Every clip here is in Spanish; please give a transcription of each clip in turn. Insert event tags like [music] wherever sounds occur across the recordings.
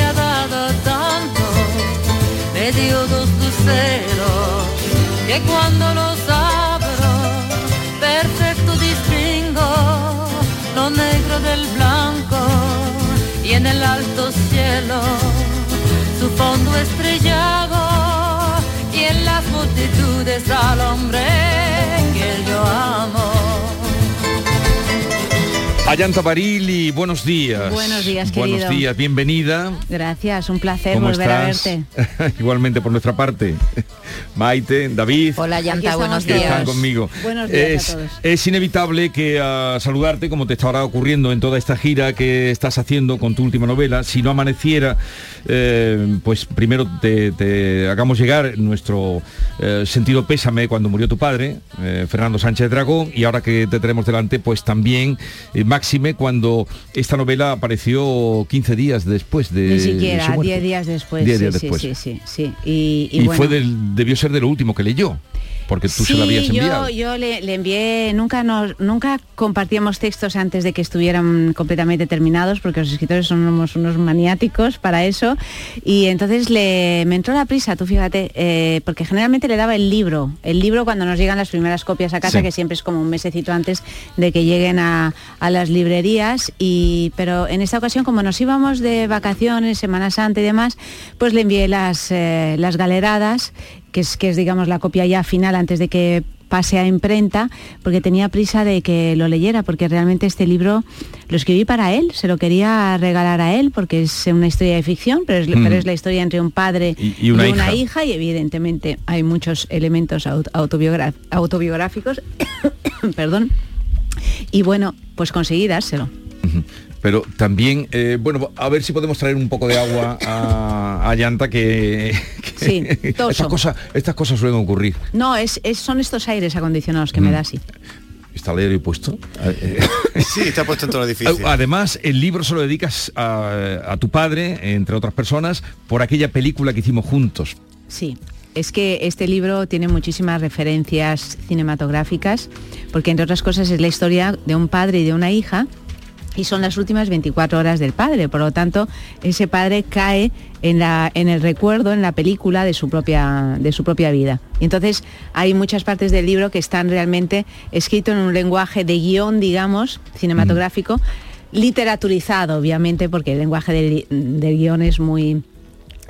me ha dado tanto, me dio dos luceros que cuando los abro, perfecto distingo lo negro del blanco y en el alto cielo su fondo estrellado y en las multitudes al hombre que yo amo. Ayanta Barili, buenos días. Buenos días, Buenos querido. días, bienvenida. Gracias, un placer ¿Cómo volver a estás? verte. [laughs] Igualmente por nuestra parte. Maite, David. Hola, Yanta, Aquí estamos buenos que todos. están conmigo. Buenos días es, a todos. es inevitable que a saludarte, como te estará ocurriendo en toda esta gira que estás haciendo con tu última novela, si no amaneciera, eh, pues primero te, te hagamos llegar nuestro eh, sentido pésame cuando murió tu padre, eh, Fernando Sánchez Dragón, y ahora que te tenemos delante, pues también eh, máxime cuando esta novela apareció 15 días después de Ni siquiera, muerte. 10 días después. 10 sí, días sí, después. sí, sí, sí. Y, y Y, bueno. fue del, debió ser de lo último que leyó, porque tú se lo habías enviado. yo, yo le, le envié, nunca nos, nunca compartíamos textos antes de que estuvieran completamente terminados, porque los escritores somos unos maniáticos para eso. Y entonces le, me entró la prisa, tú fíjate, eh, porque generalmente le daba el libro, el libro cuando nos llegan las primeras copias a casa, Sí. que siempre es como un mesecito antes de que lleguen a, a las librerías. Y, pero en esta ocasión, como nos íbamos de vacaciones, Semana Santa y demás, pues le envié las, eh, las galeradas, que es, que es digamos la copia ya final antes de que pase a imprenta, porque tenía prisa de que lo leyera, porque realmente este libro lo escribí para él, se lo quería regalar a él, porque es una historia de ficción, pero es, Mm. pero es la historia entre un padre Y- y una hija. hija, y evidentemente hay muchos elementos autobiográficos, [coughs] perdón, y bueno, pues conseguí dárselo. Pero también, eh, bueno, a ver si podemos traer un poco de agua a, a Llanta que, que Sí, [laughs] estas cosas, estas cosas suelen ocurrir. No, es, es- son estos aires acondicionados que me Mm. da así. Está el aire puesto. [laughs] Sí, está puesto en todo el edificio. Además, el libro se lo dedicas a, a tu padre, entre otras personas, por aquella película que hicimos juntos. Sí, es que este libro tiene muchísimas referencias cinematográficas, porque entre otras cosas es la historia de un padre y de una hija, y son las últimas 24 horas del padre, por lo tanto, ese padre cae en, la, en el recuerdo, en la película de su, propia, de su propia vida. Y entonces hay muchas partes del libro que están realmente escrito en un lenguaje de guion, digamos, cinematográfico, literaturizado, obviamente, porque el lenguaje del, del guion es muy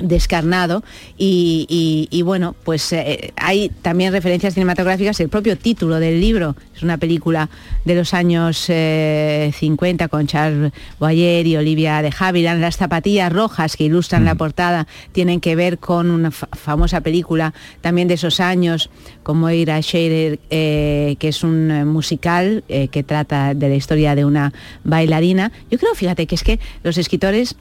descarnado y, y- y bueno, pues eh, hay también referencias cinematográficas, el propio título del libro es una película de los años eh, 50 con Charles Boyer y Olivia de Havilland, las zapatillas rojas que ilustran la portada tienen que ver con una fa- famosa película también de esos años como Ira Shader, eh, que es un eh, musical que trata de la historia de una bailarina. Yo creo, fíjate, que es que los escritores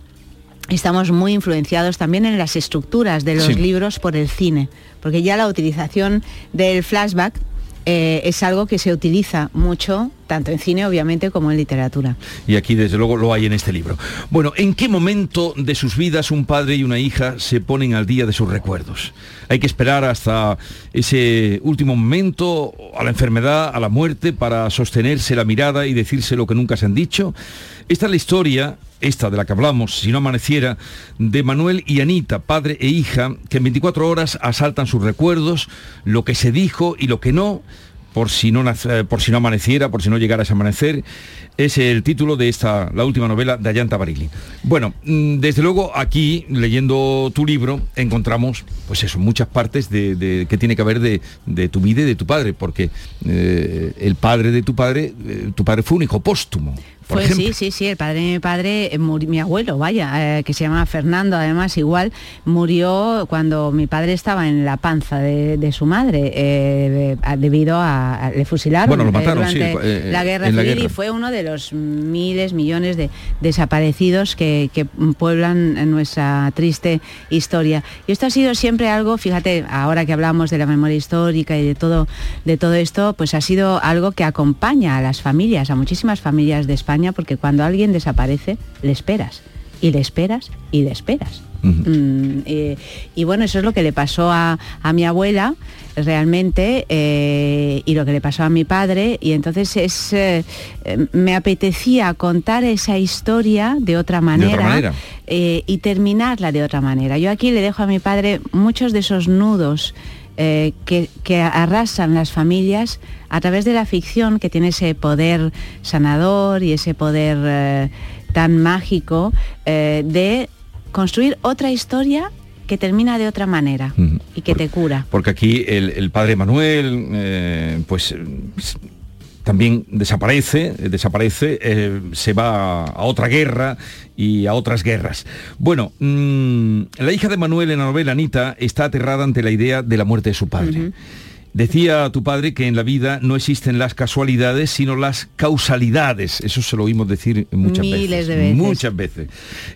estamos muy influenciados también en las estructuras de los Sí. libros por el cine, porque ya la utilización del flashback eh, es algo que se utiliza mucho, tanto en cine obviamente como en literatura. Y aquí desde luego lo hay en este libro. Bueno, ¿en qué momento de sus vidas un padre y una hija se ponen al día de sus recuerdos? Hay que esperar hasta ese último momento, a la enfermedad, a la muerte, para sostenerse la mirada y decirse lo que nunca se han dicho. Esta es la historia, esta de la que hablamos, si no amaneciera, de Manuel y Anita, padre e hija, que en 24 horas asaltan sus recuerdos, lo que se dijo y lo que no, por si no, nace- por si no amaneciera, por si no llegara a amanecer, es el título de esta, la última novela de Ayanta Barili. Bueno, mm, desde luego aquí, leyendo tu libro, encontramos, pues eso, muchas partes de, de- que tiene que ver de, de tu vida y de tu padre, porque eh, el padre de tu padre, eh, tu padre fue un hijo póstumo. Por Fue, ejemplo. sí, sí, sí, el padre de mi padre, eh, mi abuelo, vaya, eh, que se llama Fernando, además igual, murió cuando mi padre estaba en la panza de, de su madre, eh, de- debido a, a- le fusilaron Bueno, lo mataron, sí, durante eh, la guerra la civil guerra. y fue uno de los miles, millones de desaparecidos que, que pueblan nuestra triste historia. Y esto ha sido siempre algo, fíjate, ahora que hablamos de la memoria histórica y de todo, de todo esto, pues ha sido algo que acompaña a las familias, a muchísimas familias de España, porque cuando alguien desaparece, le esperas. Y le esperas y le esperas. Mm, eh, y bueno, eso es lo que le pasó a, a mi abuela realmente eh, y lo que le pasó a mi padre y entonces es eh, me apetecía contar esa historia de otra manera, manera. y terminarla de otra manera. Yo aquí le dejo a mi padre muchos de esos nudos eh, que, que arrasan las familias a través de la ficción que tiene ese poder sanador y ese poder eh, tan mágico eh, de construir otra historia que termina de otra manera y que te cura. Porque aquí el, el padre Manuel, pues también desaparece, eh, desaparece, eh, se va a otra guerra y a otras guerras. Bueno, mm, la hija de Manuel en la novela, Anita, está aterrada ante la idea de la muerte de su padre. Decía tu padre que en la vida no existen las casualidades, sino las causalidades. Eso se lo oímos decir muchas Miles veces. de veces. Muchas veces.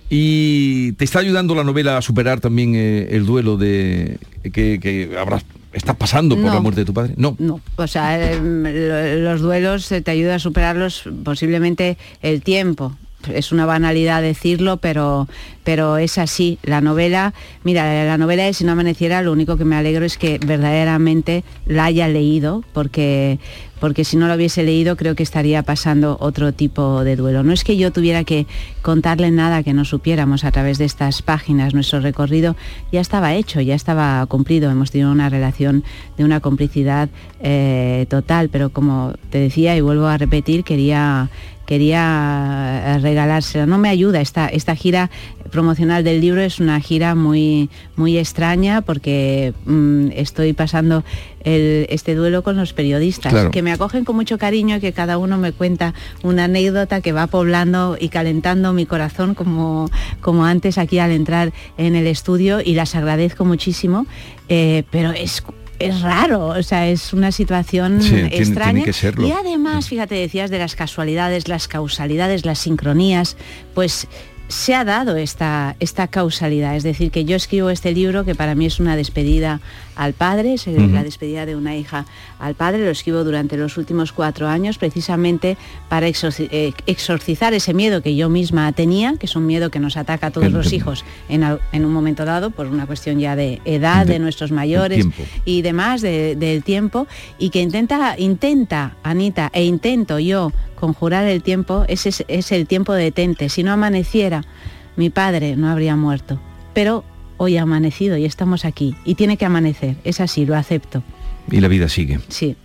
Y te está ayudando la novela a superar también eh, el duelo de que, que habrás estás pasando por No. la muerte de tu padre. No. No, o sea, em, lo- los duelos eh, te ayuda a superarlos posiblemente el tiempo. Es una banalidad decirlo, pero, pero es así. La novela, mira, la novela de Si no amaneciera, lo único que me alegro es que verdaderamente la haya leído, porque, porque si no lo hubiese leído creo que estaría pasando otro tipo de duelo. No es que yo tuviera que contarle nada que no supiéramos a través de estas páginas. Nuestro recorrido ya estaba hecho, ya estaba cumplido. Hemos tenido una relación de una complicidad eh, total, pero como te decía y vuelvo a repetir, quería quería eh, regalársela. No me ayuda esta, esta gira promocional del libro, es una gira muy, muy extraña porque mm, estoy pasando el- este duelo con los periodistas, Claro. que me acogen con mucho cariño y que cada uno me cuenta una anécdota que va poblando y calentando mi corazón como, como antes aquí al entrar en el estudio y las agradezco muchísimo, eh, pero es... Es raro, o sea, es una situación Sí, tiene- tiene extraña. que serlo. Y además, fíjate, decías de las casualidades, las causalidades, las sincronías, pues se ha dado esta, esta causalidad. Es decir, que yo escribo este libro que para mí es una despedida al padre, es la despedida de una hija al padre, lo escribo durante los últimos cuatro años precisamente para eh, exorcizar ese miedo que yo misma tenía, que es un miedo que nos ataca a todos El- los hijos en, en un momento dado por una cuestión ya de edad de, De- nuestros mayores y demás de- del tiempo y que intenta, intenta, Anita, e intento yo conjurar el tiempo, ese es, es el tiempo de detente. Si no amaneciera, mi padre no habría muerto. Pero hoy ha amanecido y estamos aquí. Y tiene que amanecer, es así, lo acepto. Y la vida sigue. Sí.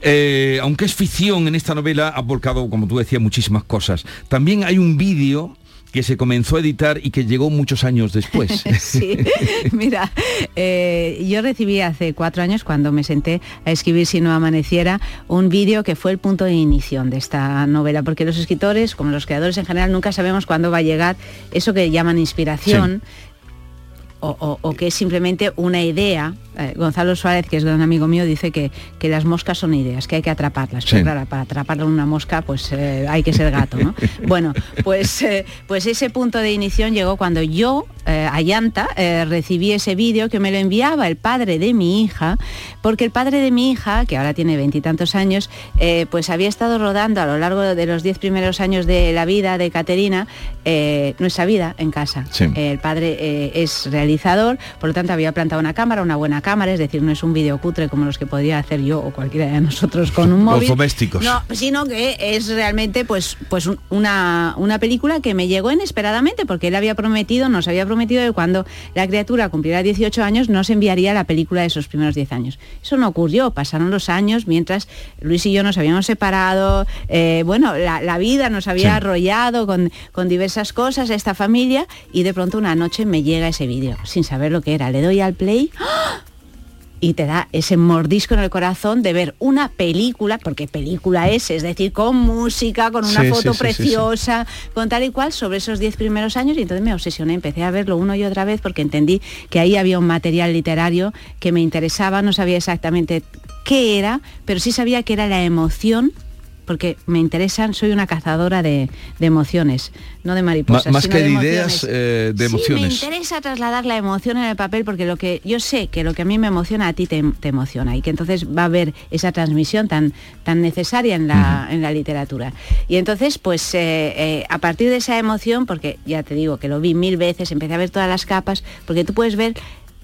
Eh, aunque es ficción, en esta novela ha volcado, como tú decías, muchísimas cosas. También hay un vídeo que se comenzó a editar y que llegó muchos años después. [laughs] Sí, [laughs] mira, eh, yo recibí hace cuatro años, cuando me senté a escribir Si no amaneciera, un vídeo que fue el punto de inicio de esta novela, porque los escritores, como los creadores en general, nunca sabemos cuándo va a llegar eso que llaman inspiración. O, o- o que es simplemente una idea. Eh, Gonzalo Suárez, que es gran amigo mío, dice que, que las moscas son ideas, que hay que atraparlas. Sí. Claro, para atrapar una mosca, pues eh, hay que ser gato, ¿no? [laughs] bueno, pues, eh, pues ese punto de inicio llegó cuando yo, Ayanta, recibí ese vídeo que me lo enviaba el padre de mi hija, porque el padre de mi hija, que ahora tiene veintitantos años, pues había estado rodando a lo largo de los diez primeros años de la vida de Caterina, nuestra vida en casa. Sí. El padre es por lo tanto había plantado una cámara, una buena cámara, es decir, no es un vídeo cutre como los que podría hacer yo o cualquiera de nosotros con un Los móvil. domésticos. No, sino que es realmente pues, pues un- una, una película que me llegó inesperadamente, porque él había prometido, nos había prometido que cuando la criatura cumpliera 18 años nos enviaría la película de esos primeros 10 años. Eso no ocurrió, pasaron los años mientras Luis y yo nos habíamos separado, eh, bueno, la, la vida nos había Sí. arrollado con, con diversas cosas, esta familia, y de pronto una noche me llega ese vídeo, sin saber lo que era. Le doy al play y te da ese mordisco en el corazón de ver una película, porque película es, es decir, con música, con una Sí, foto sí, sí, sí, preciosa, con tal y cual, sobre esos diez primeros años. Y entonces me obsesioné, empecé a verlo uno y otra vez porque entendí que ahí había un material literario que me interesaba, no sabía exactamente qué era, pero sí sabía que era la emoción porque me interesan, soy una cazadora de, de emociones, no de mariposas. Ma- más sino que de emociones. ideas, eh, de Sí, emociones. me interesa trasladar la emoción en el papel porque lo que yo sé que lo que a mí me emociona a ti te, te emociona y que entonces va a haber esa transmisión tan, tan necesaria en la, en la literatura. Y entonces, pues eh, eh, a partir de esa emoción, porque ya te digo que lo vi mil veces, empecé a ver todas las capas, porque tú puedes ver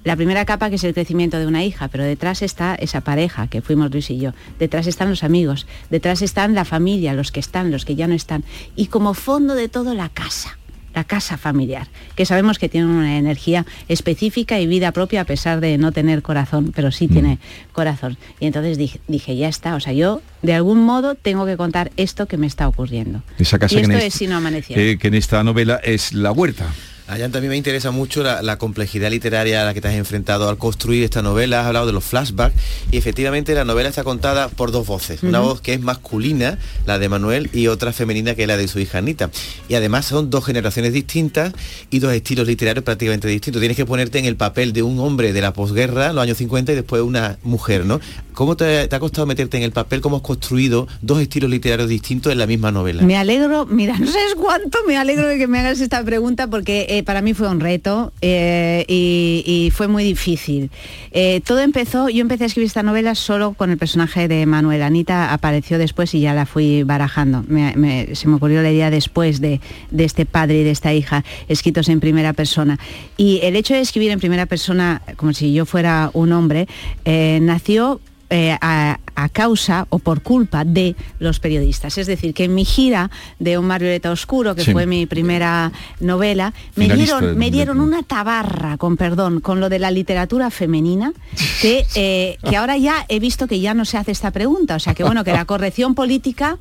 la primera capa que es el crecimiento de una hija, pero detrás está esa pareja que fuimos Luis y yo, detrás están los amigos, detrás están la familia, los que están, los que ya no están, y como fondo de todo la casa la casa familiar, que sabemos que tiene una energía específica y vida propia a pesar de no tener corazón, pero sí tiene corazón. Y entonces dije, dije, ya está, o sea, yo de algún modo tengo que contar esto que me está ocurriendo. Esa casa y que esto en es si no amaneciera. eh, que en esta novela es la huerta. Allá también me interesa mucho la, la complejidad literaria a la que te has enfrentado al construir esta novela. Has hablado de los flashbacks y efectivamente la novela está contada por dos voces. Una voz que es masculina, la de Manuel, y otra femenina que es la de su hija Anita. Y además son dos generaciones distintas y dos estilos literarios prácticamente distintos. Tienes que ponerte en el papel de un hombre de la posguerra, los años 50, y después una mujer, ¿no? ¿Cómo te, te ha costado meterte en el papel? ¿Cómo has construido dos estilos literarios distintos en la misma novela? Me alegro, mira, [laughs] no sabes cuánto me alegro de que me hagas esta pregunta porque eh, para mí fue un reto eh, y, fue muy difícil. Eh, todo empezó, yo empecé a escribir esta novela solo con el personaje de Manuel. Anita apareció después y ya la fui barajando. Se me ocurrió la idea después de, de este padre y de esta hija, escritos en primera persona. Y el hecho de escribir en primera persona, como si yo fuera un hombre, eh, nació eh, a, a causa o por culpa de los periodistas. Es decir, que en mi gira de Un mar violeta oscuro, que Sí. fue mi primera novela, me Finalista dieron, me dieron una tabarra, con perdón, con lo de la literatura femenina, que, eh, que ahora ya he visto que ya no se hace esta pregunta. O sea, que bueno, que la corrección política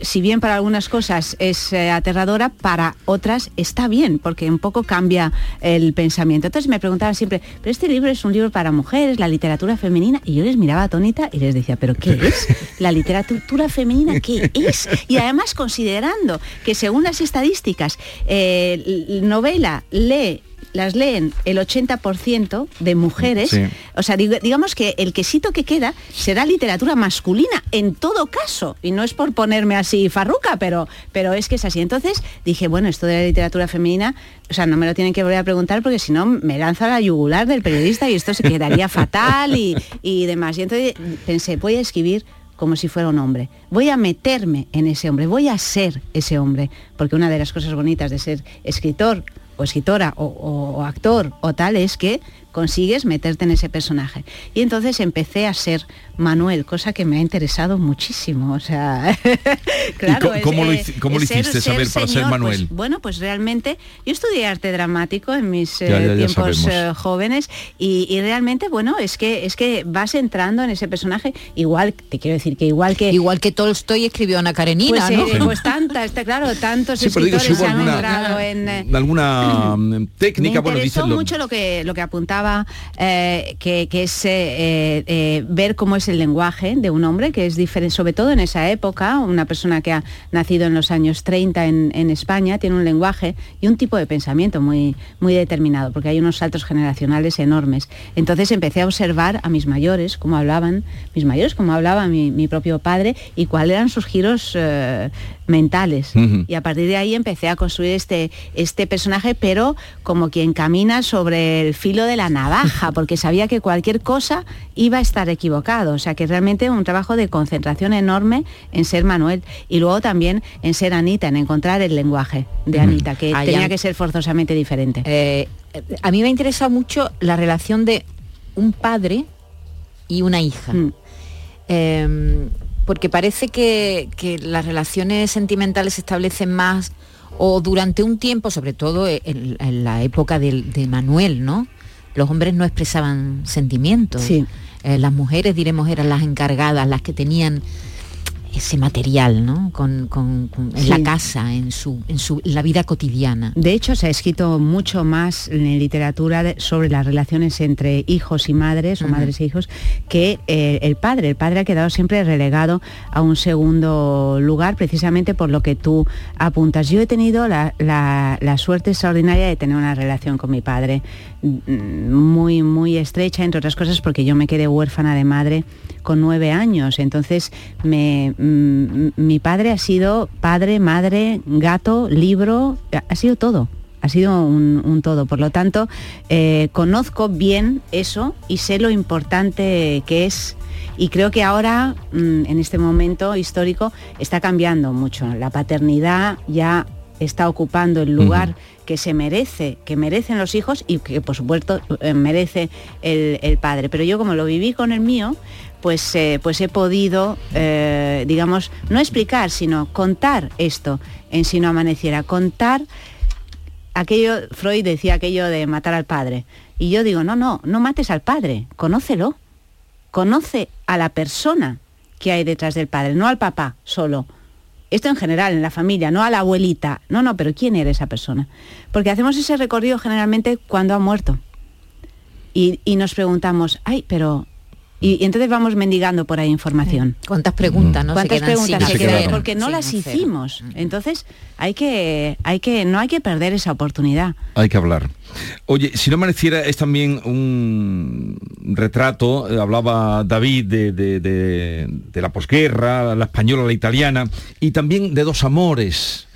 si bien para algunas cosas es eh, aterradora, para otras está bien, porque un poco cambia el pensamiento. Entonces me preguntaban siempre, pero este libro es un libro para mujeres, la literatura femenina, y yo les miraba atónita y les decía, ¿pero qué [laughs] es? ¿La literatura femenina qué es? Y además considerando que según las estadísticas, eh, novela lee las leen el 80% de mujeres, Sí. o sea, digamos que el quesito que queda será literatura masculina en todo caso, y no es por ponerme así farruca, pero, pero es que es así. Entonces dije, bueno, esto de la literatura femenina, o sea, no me lo tienen que volver a preguntar porque si no me lanza la yugular del periodista y esto se quedaría fatal y, y demás. Y entonces pensé, voy a escribir como si fuera un hombre. Voy a meterme en ese hombre, voy a ser ese hombre, porque una de las cosas bonitas de ser escritor o escritora o, o- o actor o tal es que consigues meterte en ese personaje. Y entonces empecé a ser Manuel, cosa que me ha interesado muchísimo. O sea, [laughs] claro. co- cómo lo eh, cómo lo es ser- hiciste saber para ser señor, Manuel? pues, bueno, pues realmente yo estudié arte dramático en mis eh, Ya, ya, ya tiempos eh, jóvenes y, y realmente, bueno, es que es que vas entrando en ese personaje, igual, te quiero decir que igual que Igual que Tolstoy escribió Ana Karenina, pues, ¿no? eh, pues tanta, está claro, tantos Sí, digo, escritores si se han alguna- nombrado en alguna [clears throat] técnica, me bueno, interesó dicen lo- mucho lo que lo que apuntaba eh, que, que es eh, eh, ver cómo es el lenguaje de un hombre que es diferente sobre todo en esa época una persona que ha nacido en los años 30 en, en España tiene un lenguaje y un tipo de pensamiento muy muy determinado porque hay unos saltos generacionales enormes. Entonces empecé a observar a mis mayores cómo hablaban mis mayores cómo hablaba mi, mi propio padre y cuáles eran sus giros mentales. Y a partir de ahí empecé a construir este, este personaje, pero como quien camina sobre el filo de la navaja, porque sabía que cualquier cosa iba a estar equivocado. O sea que realmente un trabajo de concentración enorme en ser Manuel y luego también en ser Anita, en encontrar el lenguaje de Anita, que tenía que ser forzosamente diferente. Eh, a mí me ha interesado mucho la relación de un padre y una hija. Mm. Eh, porque parece que, que las relaciones sentimentales se establecen más o durante un tiempo, sobre todo en, en la época de, Manuel, ¿no? Los hombres no expresaban sentimientos. Sí. Eh, las mujeres, diremos, eran las encargadas, las que tenían ese material, ¿no? Con, con- con- en Sí. la casa, en su, en su en la vida cotidiana. De hecho, se ha escrito mucho más en literatura de- sobre las relaciones entre hijos y madres, o madres e hijos, que eh, el padre. El padre ha quedado siempre relegado a un segundo lugar, precisamente por lo que tú apuntas. Yo he tenido la, la- la suerte extraordinaria de tener una relación con mi padre mm, muy, muy estrecha, entre otras cosas porque yo me quedé huérfana de madre con nueve años. Entonces, me, mm, mi padre ha sido padre, madre, gato, libro, ha- sido todo. Ha sido un, un todo. Por lo tanto, eh, conozco bien eso y sé lo importante que es. Y creo que ahora, mm, en este momento histórico, está cambiando mucho. La paternidad ya está ocupando el lugar que se merece, que merecen los hijos y que por supuesto eh, merece el, el padre. Pero yo como lo viví con el mío, pues, eh, pues he podido, eh, digamos, no explicar, sino contar esto en Si no amaneciera, contar aquello, Freud decía aquello de matar al padre. Y yo digo, no, no, no mates al padre, conócelo. Conoce a la persona que hay detrás del padre, no al papá solo. Esto en general, en la familia, no a la abuelita. No, no, pero ¿quién era esa persona? Porque hacemos ese recorrido generalmente cuando ha muerto. Y, y nos preguntamos, ay, pero... Y, y entonces vamos mendigando por ahí información. ¿Cuántas preguntas, no? Se ¿Cuántas quedan preguntas sin se quedan? Porque no Sin las hacer. hicimos. Entonces hay que, hay que, no hay que perder esa oportunidad. Hay que hablar. Oye, si no amaneciera es también un retrato, eh, hablaba David de, de- de- de la posguerra, la española, la italiana, y también de dos amores.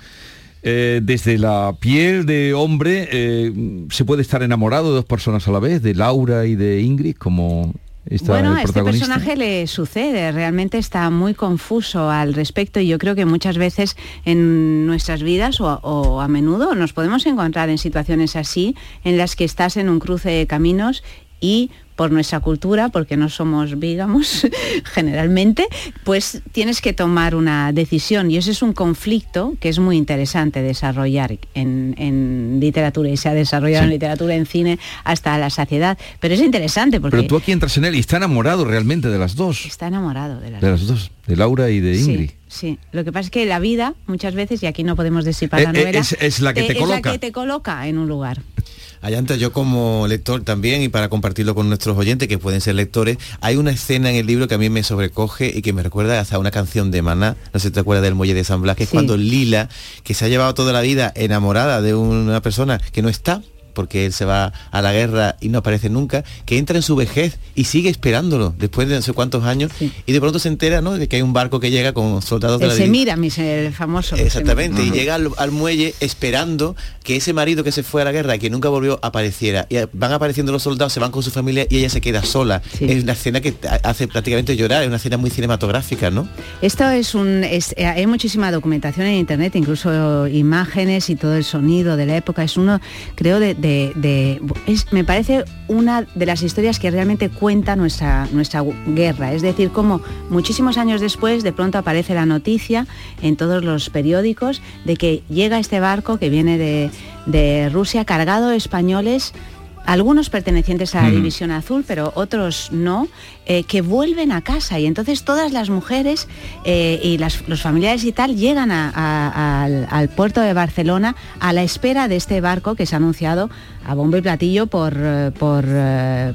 Eh, desde la piel de hombre eh, se puede estar enamorado de dos personas a la vez, de Laura y de Ingrid, como está bueno, a este personaje le sucede, realmente está muy confuso al respecto y yo creo que muchas veces en nuestras vidas o, o a menudo nos podemos encontrar en situaciones así en las que estás en un cruce de caminos y por nuestra cultura, porque no somos vígamos [laughs] generalmente, pues tienes que tomar una decisión y ese es un conflicto que es muy interesante desarrollar en, en literatura y se ha desarrollado Sí. en literatura, en cine, hasta la saciedad. Pero es interesante porque Pero tú aquí entras en él y está enamorado realmente de las dos, está enamorado de las de las dos, de Laura y de Ingrid. Sí, sí. Lo que pasa es que la vida, muchas veces, y aquí no podemos disipar la Eh, eh, novela, es- es la que te es coloca. la que te coloca en un lugar. Allanta, yo como lector también, y para compartirlo con nuestros oyentes, que pueden ser lectores, hay una escena en el libro que a mí me sobrecoge y que me recuerda hasta una canción de Maná, no sé si te acuerdas del Muelle de San Blas, que es cuando Lila, que se ha llevado toda la vida enamorada de una persona que no está, porque él se va a la guerra y no aparece nunca, que entra en su vejez y sigue esperándolo después de no sé cuántos años Sí. y de pronto se entera ¿no? de que hay un barco que llega con soldados de la Semiramis, el famoso. Exactamente, y llega al, al muelle esperando que ese marido que se fue a la guerra y que nunca volvió apareciera. Y van apareciendo los soldados, se van con su familia y ella se queda sola. Sí. Es una escena que hace prácticamente llorar, es una escena muy cinematográfica, ¿no? Esto es un. es- eh, hay muchísima documentación en internet, incluso imágenes y todo el sonido de la época. Es uno, creo, de. de- me parece una de las historias que realmente cuenta nuestra, nuestra guerra. Es decir, como muchísimos años después, de pronto aparece la noticia en todos los periódicos de que llega este barco que viene de, de Rusia cargado de españoles algunos pertenecientes a la. División Azul, pero otros no, eh, que vuelven a casa y entonces todas las mujeres eh, y las- los familiares y tal llegan a- a- al, al puerto de Barcelona a la espera de este barco que se ha anunciado a bombo y platillo por, eh, por,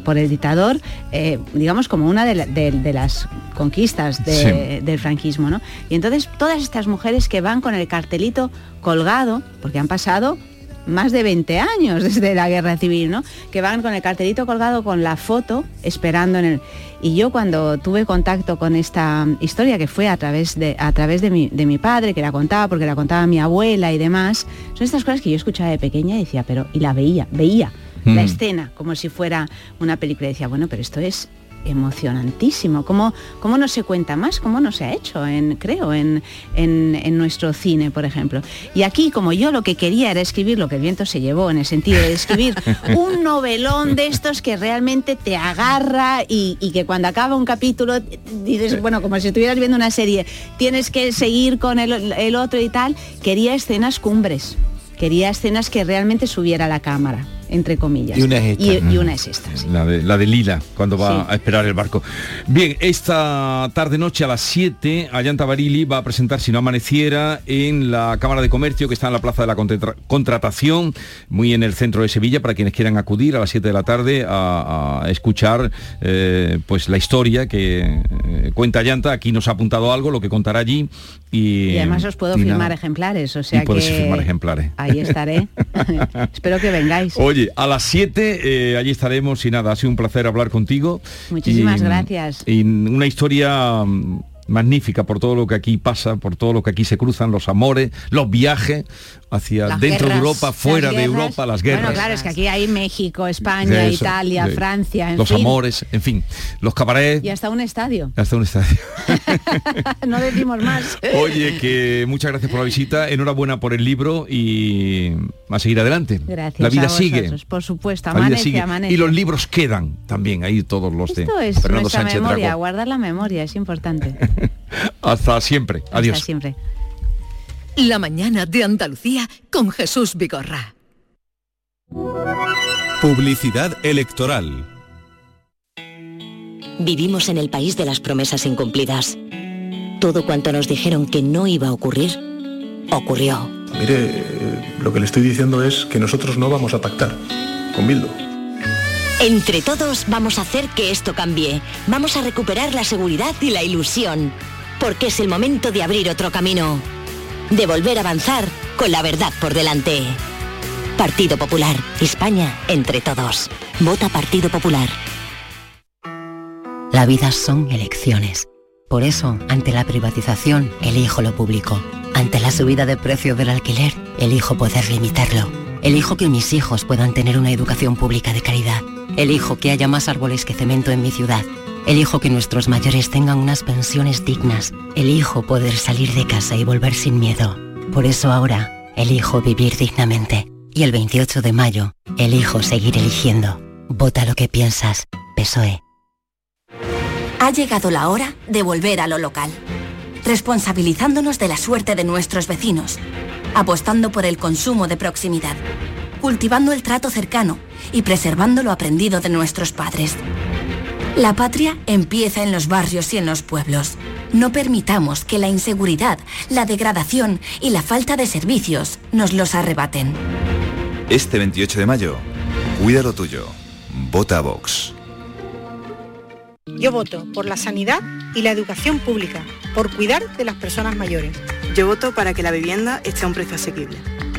por el dictador, eh, digamos como una de, la- de- de las conquistas de- del franquismo. ¿no? Y entonces todas estas mujeres que van con el cartelito colgado, porque han pasado más de 20 años [laughs] desde la guerra civil, ¿no? Que van con el cartelito colgado con la foto esperando en el. Y yo cuando tuve contacto con esta historia, que fue a través de, a través de, mi, de mi padre, que la contaba porque la contaba mi abuela y demás, son estas cosas que yo escuchaba de pequeña y decía, pero, y la veía, veía la Mm. escena como si fuera una película. Y decía, bueno, pero esto es emocionantísimo. ¿Cómo, cómo no se cuenta más? ¿Cómo no se ha hecho, en, creo, en, en, en nuestro cine, por ejemplo? Y aquí, como yo lo que quería era escribir lo que el viento se llevó, en el sentido de escribir [laughs] un novelón de estos que realmente te agarra y, y que cuando acaba un capítulo dices, bueno, como si estuvieras viendo una serie, tienes que seguir con el, el otro y tal, quería escenas cumbres. Quería escenas que realmente subiera la cámara. Entre comillas. Y una es esta. Y, y una es esta, sí. La de, la de Lila, cuando va Sí. a esperar el barco. Bien, esta tarde-noche a las 7, Ayanta Barili va a presentar Si no amaneciera en la Cámara de Comercio, que está en la Plaza de la Contra- Contratación, muy en el centro de Sevilla, para quienes quieran acudir a las 7 de la tarde a, a escuchar eh, pues la historia que eh, cuenta Ayanta. Aquí nos ha apuntado algo, lo que contará allí. Y, Y además os puedo firmar nada. ejemplares, o sea Y que firmar ejemplares. ahí estaré. [laughs] Espero que vengáis. Oye, a las 7 eh, allí estaremos y nada, ha sido un placer hablar contigo. Muchísimas Y- gracias. Y una historia mm, magnífica por todo lo que aquí pasa, por todo lo que aquí se cruzan, los amores, los viajes hacia Las dentro de Europa, fuera de. Europa, las guerras. Bueno, claro, es que aquí hay México, España, eso, Italia, de Francia, en los fin. amores, en fin, los cabarets, Y hasta un estadio. hasta un estadio. [laughs] no decimos más. Oye, que muchas gracias por la visita, enhorabuena por el libro y a seguir adelante. Gracias. La vida a sigue. Por supuesto, amanece, sigue. amanece. Y los libros quedan también, ahí todos los de es Fernando Sánchez memoria, Dragó. guardar la memoria es importante. [laughs] Hasta siempre. Adiós. Hasta siempre. La mañana de Andalucía con Jesús Vigorra. Publicidad electoral. Vivimos en el país de las promesas incumplidas. Todo cuanto nos dijeron que no iba a ocurrir, ocurrió. Mire, eh, lo que le estoy diciendo es que nosotros no vamos a pactar con Bildu. Entre todos vamos a hacer que esto cambie. Vamos a recuperar la seguridad y la ilusión. Porque es el momento de abrir otro camino. De volver a avanzar con la verdad por delante. Partido Popular. España entre todos. Vota Partido Popular. La vida son elecciones. Por eso, ante la privatización, elijo lo público. Ante la subida de precio del alquiler, elijo poder limitarlo. Elijo que mis hijos puedan tener una educación pública de calidad. Elijo que haya más árboles que cemento en mi ciudad. Elijo que nuestros mayores tengan unas pensiones dignas. Elijo poder salir de casa y volver sin miedo. Por eso ahora, elijo vivir dignamente. Y el 28 de mayo, elijo seguir eligiendo. Vota lo que piensas. PSOE. Ha llegado la hora de volver a lo local, responsabilizándonos de la suerte de nuestros vecinos, apostando por el consumo de proximidad, cultivando el trato cercano y preservando lo aprendido de nuestros padres. La patria empieza en los barrios y en los pueblos. No permitamos que la inseguridad, la degradación y la falta de servicios nos los arrebaten. Este 28 de mayo, cuida lo tuyo. Vota Vox. Yo voto por la sanidad y la educación pública, por cuidar de las personas mayores. Yo voto para que la vivienda esté a un precio asequible.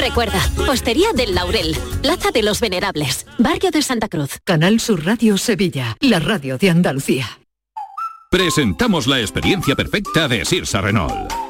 Recuerda, Hostería del Laurel, Plaza de los Venerables, Barrio de Santa Cruz. Canal Sur Radio Sevilla, la radio de Andalucía. Presentamos la experiencia perfecta de Sirsa Renault.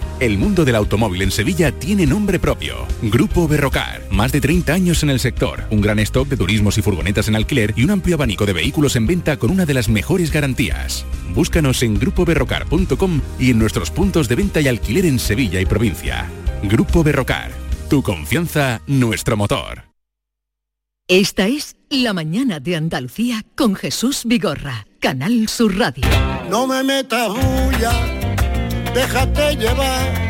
El mundo del automóvil en Sevilla tiene nombre propio. Grupo Berrocar. Más de 30 años en el sector. Un gran stock de turismos y furgonetas en alquiler y un amplio abanico de vehículos en venta con una de las mejores garantías. Búscanos en grupoberrocar.com y en nuestros puntos de venta y alquiler en Sevilla y provincia. Grupo Berrocar. Tu confianza, nuestro motor. Esta es La Mañana de Andalucía con Jesús Vigorra, Canal Sur Radio. No me metas bulla, déjate llevar,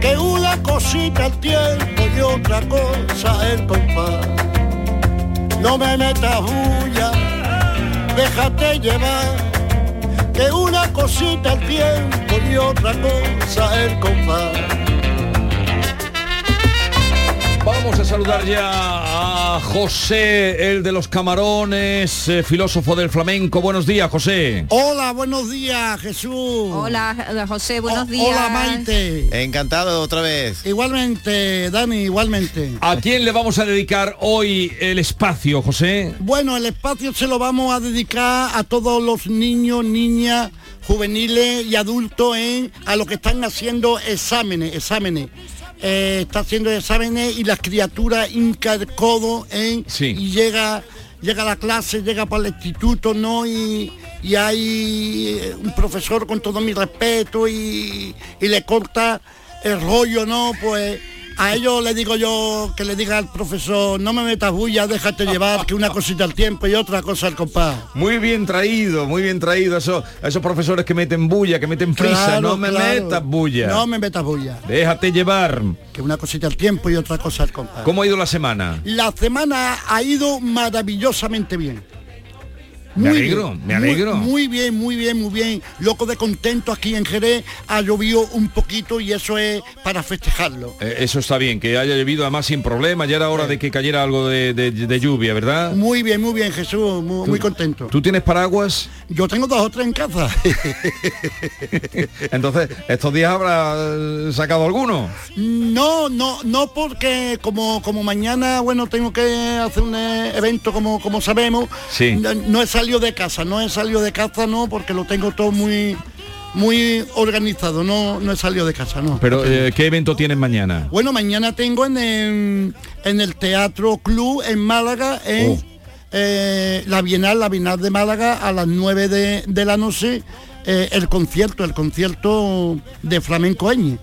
que una cosita el tiempo y otra cosa el compás. No me metas bulla, déjate llevar, que una cosita el tiempo y otra cosa el compás. Vamos a saludar ya a José, el de los camarones, eh, filósofo del flamenco. Buenos días, José. Hola, buenos días, Jesús. Hola, José, buenos O- días. Hola, Maite. Encantado otra vez. Igualmente, Dani, igualmente. ¿A quién le vamos a dedicar hoy el espacio, José? Bueno, el espacio se lo vamos a dedicar a todos los niños, niñas, juveniles y adultos en a los que están haciendo exámenes, exámenes. Eh, está haciendo exámenes y las criaturas hinca el codo Sí. y llega llega a la clase, llega para el instituto, ¿no? Y, y hay eh, un profesor con todo mi respeto y, y le corta el rollo, ¿no? Pues a ellos le digo yo que le diga al profesor, no me metas bulla, déjate llevar, que una cosita al tiempo y otra cosa al compás. Muy bien traído, muy bien traído a esos, a esos profesores que meten bulla, que meten prisa. Claro, no me claro. metas bulla. No me metas bulla. Déjate llevar. Que una cosita al tiempo y otra cosa al compás. ¿Cómo ha ido la semana? La semana ha ido maravillosamente bien. Me alegro, bien, me alegro. Muy, bien, muy bien, muy bien. Loco de contento aquí en Jerez. Ha llovido un poquito y eso es para festejarlo. Eh, eso está bien, que haya llovido además sin problema. Ya era hora de que cayera algo de, de- de lluvia, ¿verdad? Muy bien, muy bien, Jesús. Muy, muy contento. ¿Tú tienes paraguas? Yo tengo dos o tres en casa. [laughs] Entonces, ¿estos días habrá eh, sacado alguno? No, no, no porque como, como mañana, bueno, tengo que hacer un evento como, como sabemos. Sí. No, no he salido de casa, no he salido de casa, no, porque lo tengo todo muy muy organizado, no, no he salido de casa, no. Pero, eh, ¿qué evento tienes mañana? Bueno, mañana tengo en el, en el Teatro Club en Málaga, en Oh. eh, la Bienal, la Bienal de Málaga, a las 9 de, de la noche, eh, el concierto, el concierto de Flamenco Eñe.